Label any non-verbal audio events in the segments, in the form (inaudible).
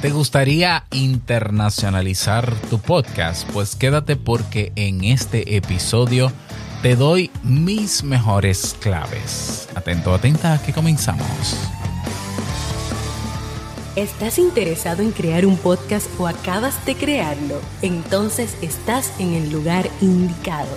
¿Te gustaría internacionalizar tu podcast? Pues quédate porque en este episodio te doy mis mejores claves. Atento, atenta, que comenzamos. ¿Estás interesado en crear un podcast o acabas de crearlo? Entonces estás en el lugar indicado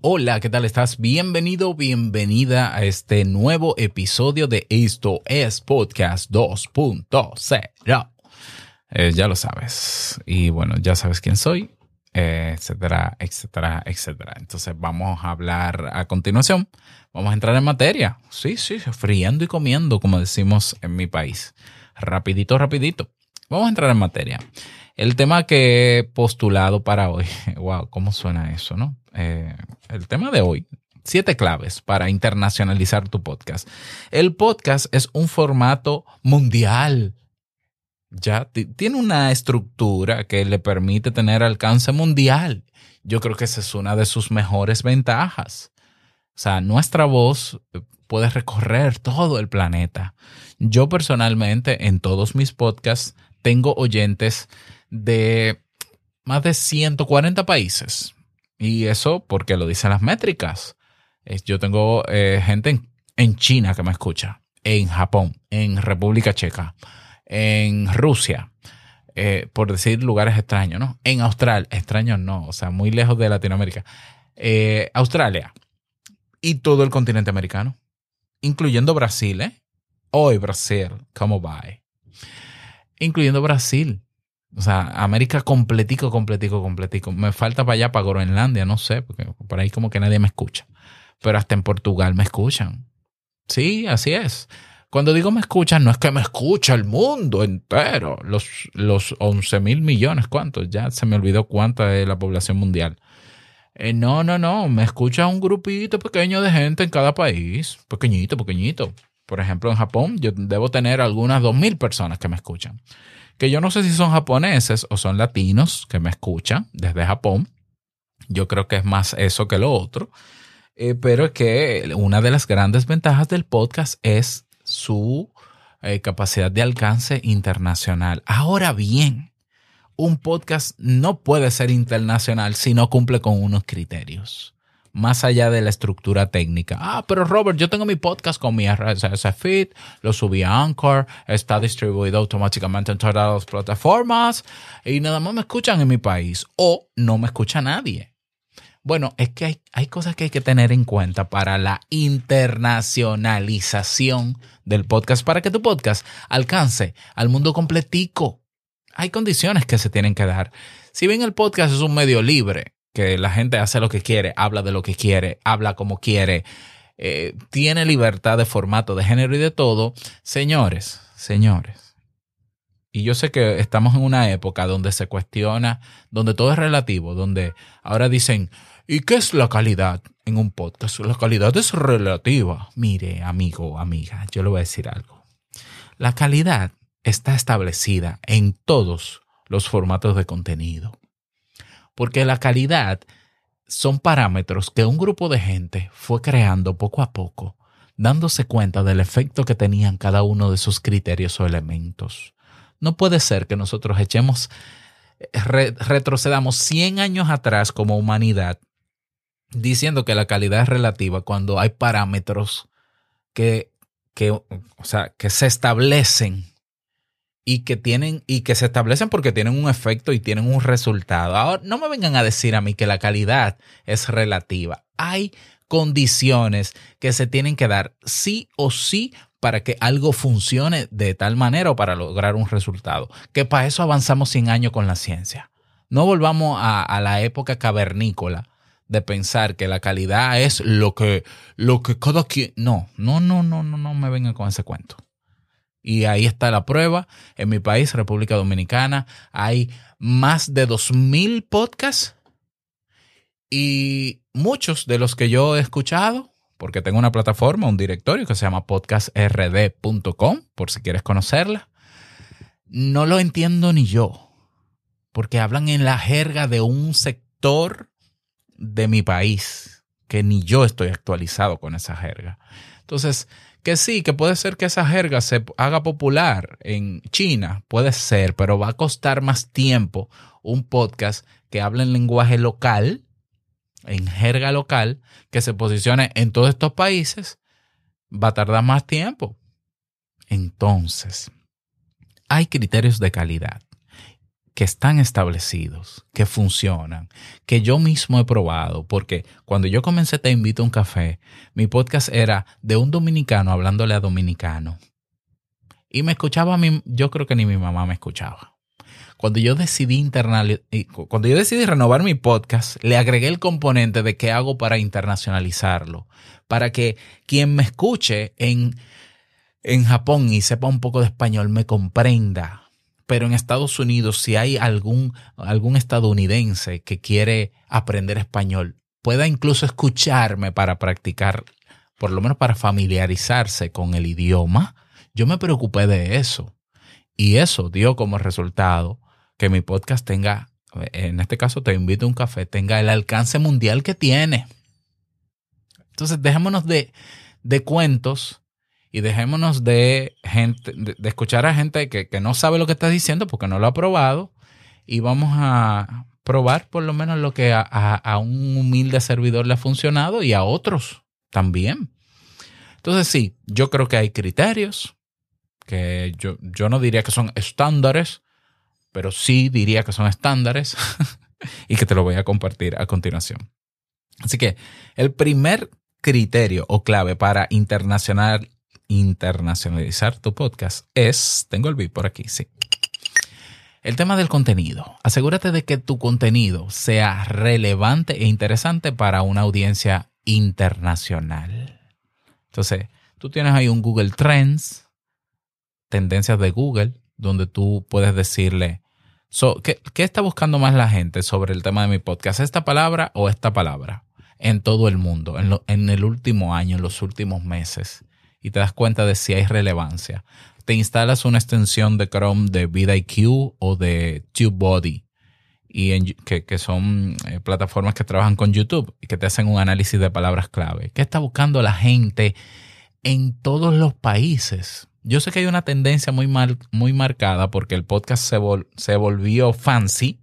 Hola, ¿qué tal estás? Bienvenido, bienvenida a este nuevo episodio de Esto es Podcast 2.0. Eh, ya lo sabes. Y bueno, ya sabes quién soy, eh, etcétera, etcétera, etcétera. Entonces vamos a hablar a continuación. Vamos a entrar en materia. Sí, sí, friendo y comiendo, como decimos en mi país. Rapidito, rapidito. Vamos a entrar en materia. El tema que he postulado para hoy, (laughs) wow, ¿cómo suena eso, no? Eh, el tema de hoy, siete claves para internacionalizar tu podcast. El podcast es un formato mundial. Ya tiene una estructura que le permite tener alcance mundial. Yo creo que esa es una de sus mejores ventajas. O sea, nuestra voz puede recorrer todo el planeta. Yo personalmente en todos mis podcasts tengo oyentes de más de 140 países. Y eso porque lo dicen las métricas. Yo tengo eh, gente en, China que me escucha, en Japón, en República Checa, en Rusia, eh, por decir lugares extraños, ¿no? En Australia, extraños no, o sea, muy lejos de Latinoamérica. Eh, Australia y todo el continente americano, incluyendo Brasil, ¿eh? Hoy Brasil, ¿cómo va? Incluyendo Brasil. O sea, América completico, completico, completico. Me falta para allá, para Groenlandia, no sé, porque por ahí como que nadie me escucha. Pero hasta en Portugal me escuchan. Sí, así es. Cuando digo me escuchan, no es que me escucha el mundo entero. Los, los 11 mil millones, ¿cuántos? Ya se me olvidó cuánta es la población mundial. Eh, no, no, no. Me escucha un grupito pequeño de gente en cada país. Pequeñito, pequeñito. Por ejemplo, en Japón yo debo tener algunas 2 mil personas que me escuchan que yo no sé si son japoneses o son latinos que me escuchan desde Japón. Yo creo que es más eso que lo otro. Eh, pero es que una de las grandes ventajas del podcast es su eh, capacidad de alcance internacional. Ahora bien, un podcast no puede ser internacional si no cumple con unos criterios más allá de la estructura técnica. Ah, pero Robert, yo tengo mi podcast con mi RSS feed, lo subí a Anchor, está distribuido automáticamente en todas las plataformas y nada más me escuchan en mi país o no me escucha nadie. Bueno, es que hay, hay cosas que hay que tener en cuenta para la internacionalización del podcast, para que tu podcast alcance al mundo completico. Hay condiciones que se tienen que dar. Si bien el podcast es un medio libre, que la gente hace lo que quiere, habla de lo que quiere, habla como quiere, eh, tiene libertad de formato, de género y de todo, señores, señores. Y yo sé que estamos en una época donde se cuestiona, donde todo es relativo, donde ahora dicen, ¿y qué es la calidad en un podcast? La calidad es relativa. Mire, amigo, amiga, yo le voy a decir algo. La calidad está establecida en todos los formatos de contenido. Porque la calidad son parámetros que un grupo de gente fue creando poco a poco, dándose cuenta del efecto que tenían cada uno de sus criterios o elementos. No puede ser que nosotros echemos, retrocedamos 100 años atrás como humanidad diciendo que la calidad es relativa cuando hay parámetros que, que, o sea, que se establecen y que tienen y que se establecen porque tienen un efecto y tienen un resultado. Ahora, no me vengan a decir a mí que la calidad es relativa. Hay condiciones que se tienen que dar sí o sí para que algo funcione de tal manera o para lograr un resultado. Que para eso avanzamos 100 años con la ciencia. No volvamos a, a la época cavernícola de pensar que la calidad es lo que, lo que cada quien... No, no, no, no, no, no me vengan con ese cuento. Y ahí está la prueba. En mi país, República Dominicana, hay más de 2.000 podcasts y muchos de los que yo he escuchado, porque tengo una plataforma, un directorio que se llama podcastrd.com, por si quieres conocerla, no lo entiendo ni yo, porque hablan en la jerga de un sector de mi país, que ni yo estoy actualizado con esa jerga. Entonces, que sí, que puede ser que esa jerga se haga popular en China, puede ser, pero va a costar más tiempo un podcast que hable en lenguaje local, en jerga local, que se posicione en todos estos países, va a tardar más tiempo. Entonces, hay criterios de calidad que están establecidos, que funcionan, que yo mismo he probado, porque cuando yo comencé Te invito a un café, mi podcast era de un dominicano hablándole a dominicano. Y me escuchaba a mí, yo creo que ni mi mamá me escuchaba. Cuando yo decidí cuando yo decidí renovar mi podcast, le agregué el componente de qué hago para internacionalizarlo, para que quien me escuche en, en Japón y sepa un poco de español me comprenda pero en Estados Unidos, si hay algún, estadounidense que quiere aprender español, pueda incluso escucharme para practicar, por lo menos para familiarizarse con el idioma, yo me preocupé de eso. Y eso dio como resultado que mi podcast tenga, en este caso te invito a un café, tenga el alcance mundial que tiene. Entonces, dejémonos de, de cuentos y dejémonos de gente, de, escuchar a gente que, no sabe lo que está diciendo porque no lo ha probado y vamos a probar por lo menos lo que a, un humilde servidor le ha funcionado y a otros también. Entonces sí, yo creo que hay criterios que yo, yo no diría que son estándares, pero sí diría que son estándares (laughs) y que te lo voy a compartir a continuación. Así que el primer criterio o clave para internacional, internacionalizar tu podcast es, tengo el beat por aquí, sí. El tema del contenido. Asegúrate de que tu contenido sea relevante e interesante para una audiencia internacional. Entonces, tú tienes ahí un Google Trends, tendencias de Google, donde tú puedes decirle, ¿qué, ¿qué, está buscando más la gente sobre el tema de mi podcast? ¿Esta palabra o esta palabra? En todo el mundo, en el último año, en los últimos meses y te das cuenta de si hay relevancia. Te instalas una extensión de Chrome de vidIQ o de TubeBuddy, y que, son eh, plataformas que trabajan con YouTube y que te hacen un análisis de palabras clave. ¿Qué está buscando la gente en todos los países? Yo sé que hay una tendencia muy, muy marcada porque el podcast se, se volvió fancy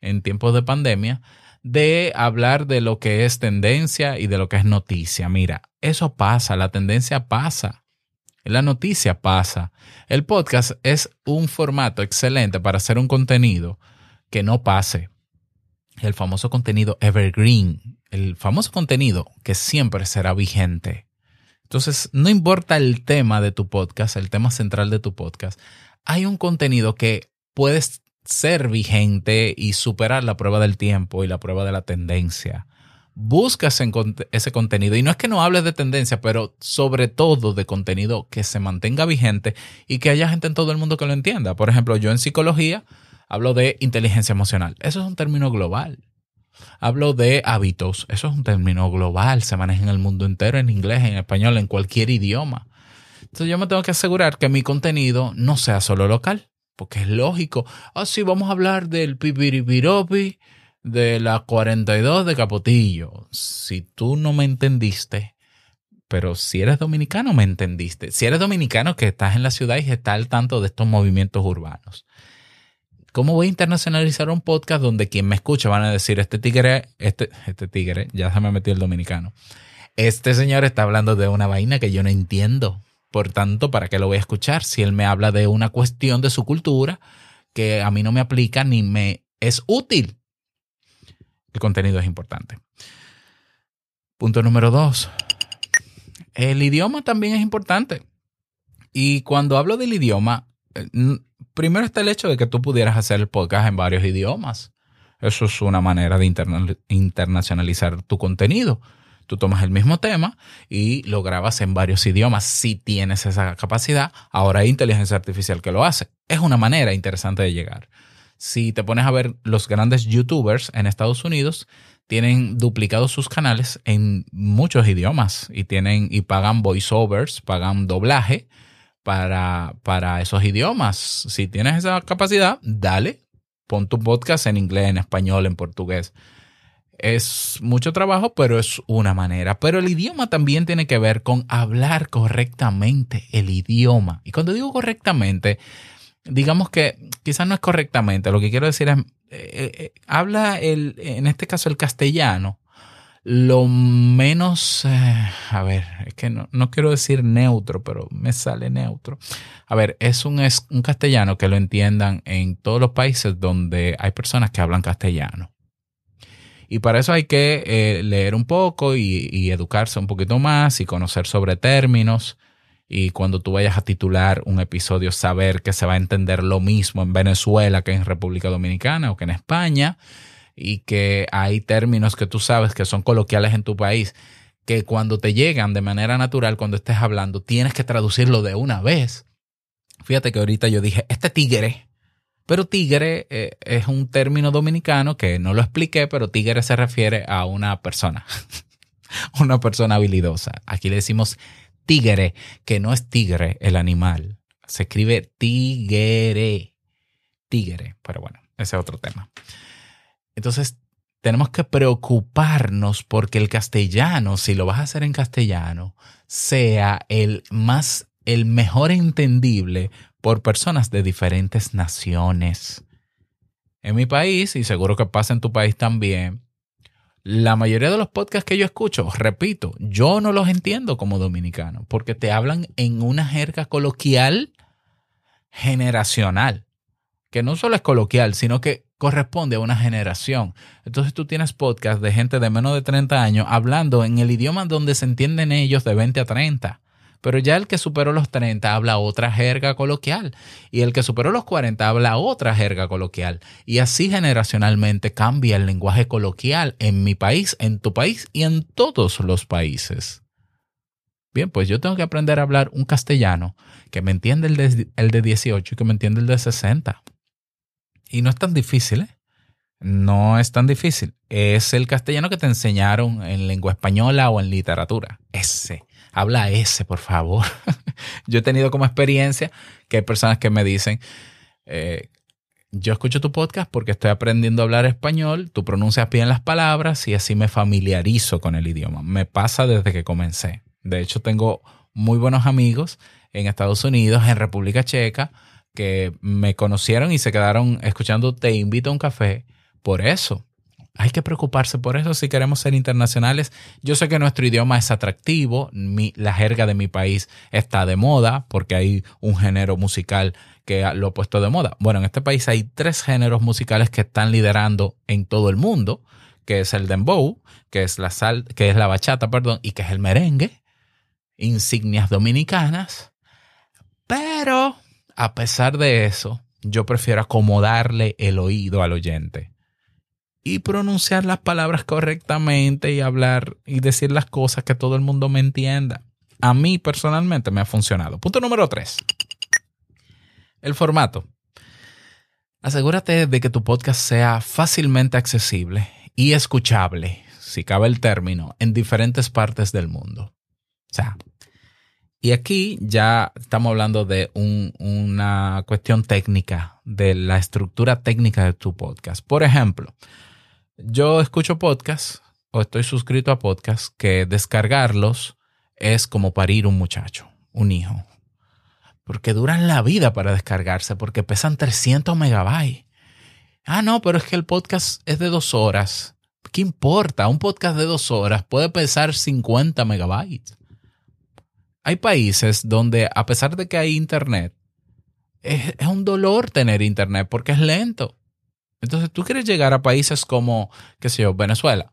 en tiempos de pandemia de hablar de lo que es tendencia y de lo que es noticia. Mira, eso pasa, la tendencia pasa, la noticia pasa. El podcast es un formato excelente para hacer un contenido que no pase. El famoso contenido evergreen, el famoso contenido que siempre será vigente. Entonces, no importa el tema de tu podcast, el tema central de tu podcast, hay un contenido que puedes ser vigente y superar la prueba del tiempo y la prueba de la tendencia. Buscas ese contenido y no es que no hables de tendencia, pero sobre todo de contenido que se mantenga vigente y que haya gente en todo el mundo que lo entienda. Por ejemplo, yo en psicología hablo de inteligencia emocional. Eso es un término global. Hablo de hábitos. Eso es un término global. Se maneja en el mundo entero, en inglés, en español, en cualquier idioma. Entonces yo me tengo que asegurar que mi contenido no sea solo local porque es lógico. Ah, sí, vamos a hablar del pipiripiropi de la 42 de Capotillo. Si tú no me entendiste, pero si eres dominicano, me entendiste. Si eres dominicano que estás en la ciudad y estás al tanto de estos movimientos urbanos. ¿Cómo voy a internacionalizar un podcast donde quien me escucha van a decir, este tigre, este, este tigre, ya se me metió el dominicano, este señor está hablando de una vaina que yo no entiendo? Por tanto, ¿para qué lo voy a escuchar si él me habla de una cuestión de su cultura que a mí no me aplica ni me es útil? El contenido es importante. Punto número dos. El idioma también es importante. Y cuando hablo del idioma, eh, primero está el hecho de que tú pudieras hacer el podcast en varios idiomas. Eso es una manera de internacionalizar tu contenido. Tú tomas el mismo tema y lo grabas en varios idiomas si tienes esa capacidad. Ahora hay inteligencia artificial que lo hace. Es una manera interesante de llegar. Si te pones a ver los grandes youtubers en Estados Unidos, tienen duplicados sus canales en muchos idiomas y tienen y pagan voiceovers, pagan doblaje para, para esos idiomas. Si tienes esa capacidad, dale, pon tu podcast en inglés, en español, en portugués. Es mucho trabajo, pero es una manera. Pero el idioma también tiene que ver con hablar correctamente el idioma. Y cuando digo correctamente, digamos que quizás no es correctamente, lo que quiero decir es, eh, eh, habla el, en este caso el castellano, lo menos, eh, a ver, es que no, no, quiero decir neutro, pero me sale neutro. A ver, es un, es un castellano que lo entiendan en todos los países donde hay personas que hablan castellano. Y para eso hay que leer un poco y, y educarse un poquito más y conocer sobre términos y cuando tú vayas a titular un episodio saber que se va a entender lo mismo en Venezuela que en República Dominicana o que en España y que hay términos que tú sabes que son coloquiales en tu país que cuando te llegan de manera natural cuando estés hablando tienes que traducirlo de una vez. Fíjate que ahorita yo dije, este tigre, pero tigre eh, es un término dominicano que no lo expliqué, pero tigre se refiere a una persona, (laughs) una persona habilidosa. Aquí le decimos tigre, que no es tigre el animal. Se escribe tigre, tigre, pero bueno, ese es otro tema. Entonces, tenemos que preocuparnos porque el castellano, si lo vas a hacer en castellano, sea el más, el mejor entendible por personas de diferentes naciones. En mi país, y seguro que pasa en tu país también, la mayoría de los podcasts que yo escucho, repito, yo no los entiendo como dominicano, porque te hablan en una jerga coloquial generacional, que no solo es coloquial, sino que corresponde a una generación. Entonces tú tienes podcasts de gente de menos de 30 años hablando en el idioma donde se entienden ellos de 20 a 30. Pero ya el que superó los 30 habla otra jerga coloquial y el que superó los 40 habla otra jerga coloquial. Y así generacionalmente cambia el lenguaje coloquial en mi país, en tu país y en todos los países. Bien, pues yo tengo que aprender a hablar un castellano que me entiende el de, el de 18 y que me entiende el de 60. Y no es tan difícil, ¿eh? No es tan difícil. Es el castellano que te enseñaron en lengua española o en literatura. Ese habla ese, por favor. (laughs) yo he tenido como experiencia que hay personas que me dicen, eh, yo escucho tu podcast porque estoy aprendiendo a hablar español, tú pronuncias bien las palabras y así me familiarizo con el idioma. Me pasa desde que comencé. De hecho, tengo muy buenos amigos en Estados Unidos, en República Checa, que me conocieron y se quedaron escuchando Te invito a un café por eso, hay que preocuparse por eso si queremos ser internacionales. Yo sé que nuestro idioma es atractivo, la jerga de mi país está de moda porque hay un género musical que lo ha puesto de moda. Bueno, en este país hay tres géneros musicales que están liderando en todo el mundo, que es el dembow, que es la sal, que es la bachata, perdón, y que es el merengue, insignias dominicanas. Pero a pesar de eso, yo prefiero acomodarle el oído al oyente y pronunciar las palabras correctamente y hablar y decir las cosas que todo el mundo me entienda. A mí personalmente me ha funcionado. Punto número tres. El formato. Asegúrate de que tu podcast sea fácilmente accesible y escuchable, si cabe el término, en diferentes partes del mundo. O sea, y aquí ya estamos hablando de una cuestión técnica, de la estructura técnica de tu podcast. Por ejemplo, yo escucho podcasts o estoy suscrito a podcasts que descargarlos es como parir un muchacho, un hijo. Porque duran la vida para descargarse, porque pesan 300 megabytes. Ah, no, pero es que el podcast es de dos horas. ¿Qué importa? Un podcast de dos horas puede pesar 50 megabytes. Hay países donde, a pesar de que hay internet, es, es un dolor tener internet porque es lento. Entonces, tú quieres llegar a países como, qué sé yo, Venezuela,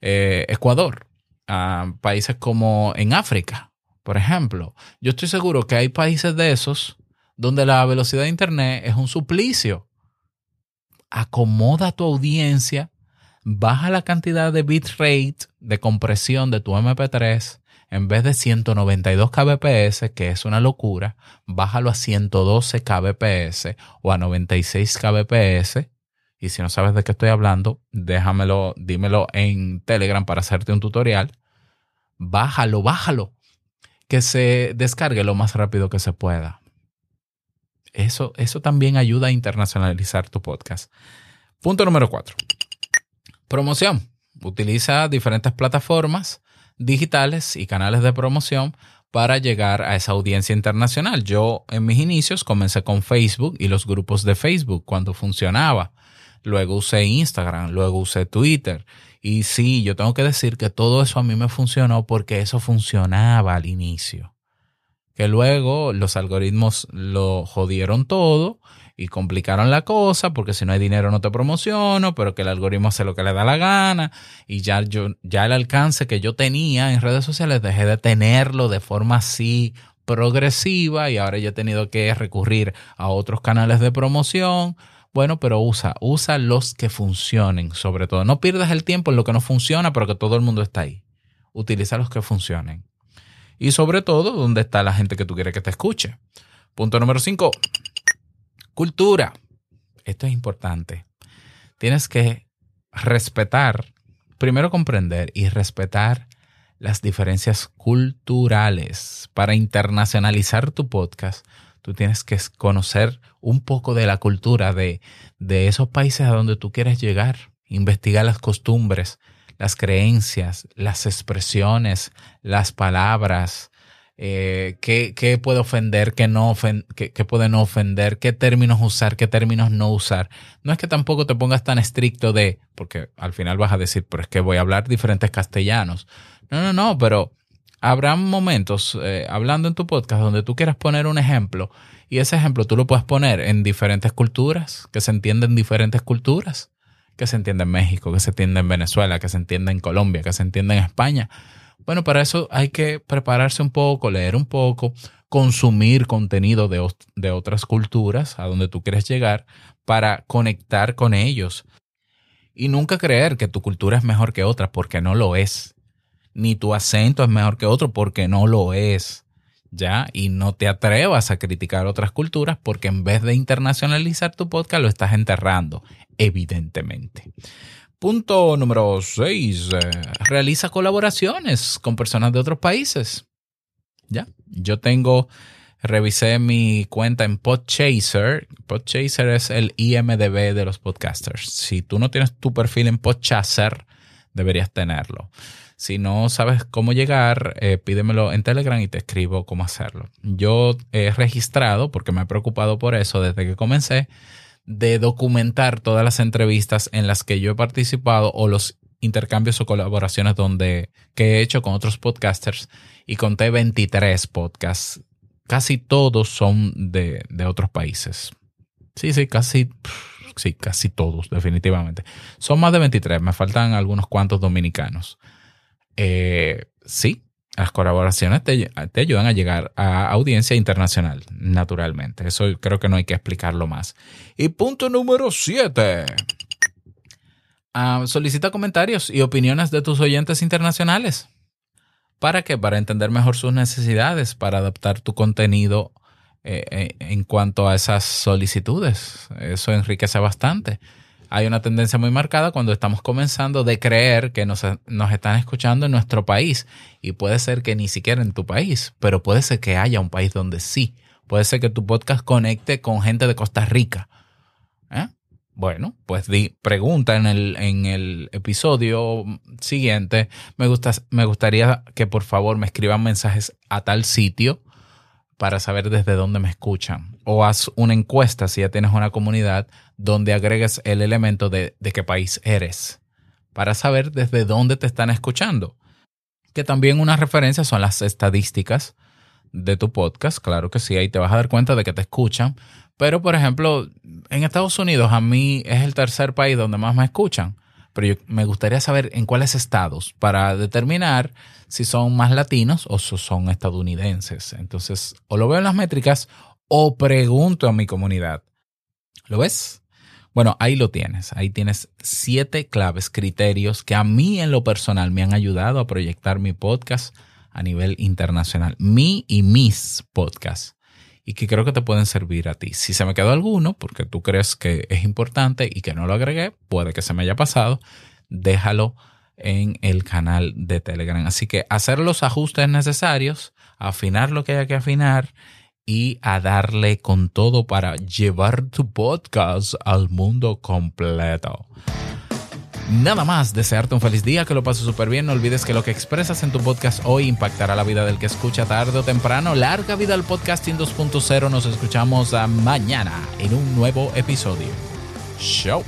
eh, Ecuador, a países como en África, por ejemplo. Yo estoy seguro que hay países de esos donde la velocidad de Internet es un suplicio. Acomoda tu audiencia baja la cantidad de bitrate de compresión de tu MP3 en vez de 192 kbps, que es una locura, bájalo a 112 kbps o a 96 kbps. Y si no sabes de qué estoy hablando, déjamelo, dímelo en Telegram para hacerte un tutorial. Bájalo, bájalo. Que se descargue lo más rápido que se pueda. Eso, eso también ayuda a internacionalizar tu podcast. Punto número cuatro. Promoción. Utiliza diferentes plataformas digitales y canales de promoción para llegar a esa audiencia internacional. Yo en mis inicios comencé con Facebook y los grupos de Facebook cuando funcionaba. Luego usé Instagram, luego usé Twitter. Y sí, yo tengo que decir que todo eso a mí me funcionó porque eso funcionaba al inicio. Que luego los algoritmos lo jodieron todo y complicaron la cosa porque si no hay dinero no te promociono, pero que el algoritmo hace lo que le da la gana y ya yo ya el alcance que yo tenía en redes sociales dejé de tenerlo de forma así progresiva y ahora ya he tenido que recurrir a otros canales de promoción. Bueno, pero usa, usa los que funcionen, sobre todo. No pierdas el tiempo en lo que no funciona, pero que todo el mundo está ahí. Utiliza los que funcionen. Y sobre todo, donde está la gente que tú quieres que te escuche. Punto número 5. Cultura. Esto es importante. Tienes que respetar, primero comprender y respetar las diferencias culturales. Para internacionalizar tu podcast, tú tienes que conocer un poco de la cultura de, de esos países a donde tú quieres llegar. Investigar las costumbres, las creencias, las expresiones, las palabras, eh, qué, puede ofender, qué, no qué, puede no ofender, qué términos usar, qué términos no usar. No es que tampoco te pongas tan estricto de, porque al final vas a decir, pero es que voy a hablar diferentes castellanos. No, no, no, pero habrá momentos eh, hablando en tu podcast donde tú quieras poner un ejemplo y ese ejemplo tú lo puedes poner en diferentes culturas, que se entienden diferentes culturas, que se entiende en México, que se entiende en Venezuela, que se entiende en Colombia, que se entiende en España bueno, para eso hay que prepararse un poco, leer un poco, consumir contenido de, de otras culturas a donde tú quieres llegar para conectar con ellos. Y nunca creer que tu cultura es mejor que otra porque no lo es. Ni tu acento es mejor que otro porque no lo es. ¿Ya? Y no te atrevas a criticar otras culturas porque en vez de internacionalizar tu podcast lo estás enterrando, evidentemente. Punto número 6. Eh, realiza colaboraciones con personas de otros países. Ya, yo tengo, revisé mi cuenta en Podchaser. Podchaser es el IMDB de los podcasters. Si tú no tienes tu perfil en Podchaser, deberías tenerlo. Si no sabes cómo llegar, eh, pídemelo en Telegram y te escribo cómo hacerlo. Yo he registrado, porque me he preocupado por eso desde que comencé, de documentar todas las entrevistas en las que yo he participado o los intercambios o colaboraciones donde que he hecho con otros podcasters y conté 23 podcasts. Casi todos son de, otros países. Sí, sí, casi, sí, casi todos, definitivamente. Son más de 23, me faltan algunos cuantos dominicanos. Eh, sí, las colaboraciones te, ayudan a llegar a audiencia internacional, naturalmente. Eso creo que no hay que explicarlo más. Y punto número 7. Ah, solicita comentarios y opiniones de tus oyentes internacionales. ¿Para qué? Para entender mejor sus necesidades, para adaptar tu contenido eh, eh, en cuanto a esas solicitudes. Eso enriquece bastante hay una tendencia muy marcada cuando estamos comenzando de creer que nos, están escuchando en nuestro país. Y puede ser que ni siquiera en tu país, pero puede ser que haya un país donde sí. Puede ser que tu podcast conecte con gente de Costa Rica. ¿Eh? Bueno, pues di, pregunta en el, en el episodio siguiente. Me, gusta, me gustaría que por favor me escriban mensajes a tal sitio para saber desde dónde me escuchan. O haz una encuesta si ya tienes una comunidad donde agregues el elemento de, de qué país eres para saber desde dónde te están escuchando. Que también una referencia son las estadísticas de tu podcast. Claro que sí, ahí te vas a dar cuenta de que te escuchan. Pero, por ejemplo, en Estados Unidos a mí es el tercer país donde más me escuchan pero me gustaría saber en cuáles estados para determinar si son más latinos o son estadounidenses. Entonces, o lo veo en las métricas o pregunto a mi comunidad. ¿Lo ves? Bueno, ahí lo tienes. Ahí tienes siete claves, criterios que a mí en lo personal me han ayudado a proyectar mi podcast a nivel internacional. Mi y mis podcasts. Y que creo que te pueden servir a ti. Si se me quedó alguno, porque tú crees que es importante y que no lo agregué, puede que se me haya pasado, déjalo en el canal de Telegram. Así que hacer los ajustes necesarios, afinar lo que haya que afinar y a darle con todo para llevar tu podcast al mundo completo. Nada más, desearte un feliz día, que lo pases súper bien. No olvides que lo que expresas en tu podcast hoy impactará la vida del que escucha tarde o temprano. Larga vida al podcasting 2.0. Nos escuchamos mañana en un nuevo episodio. Show.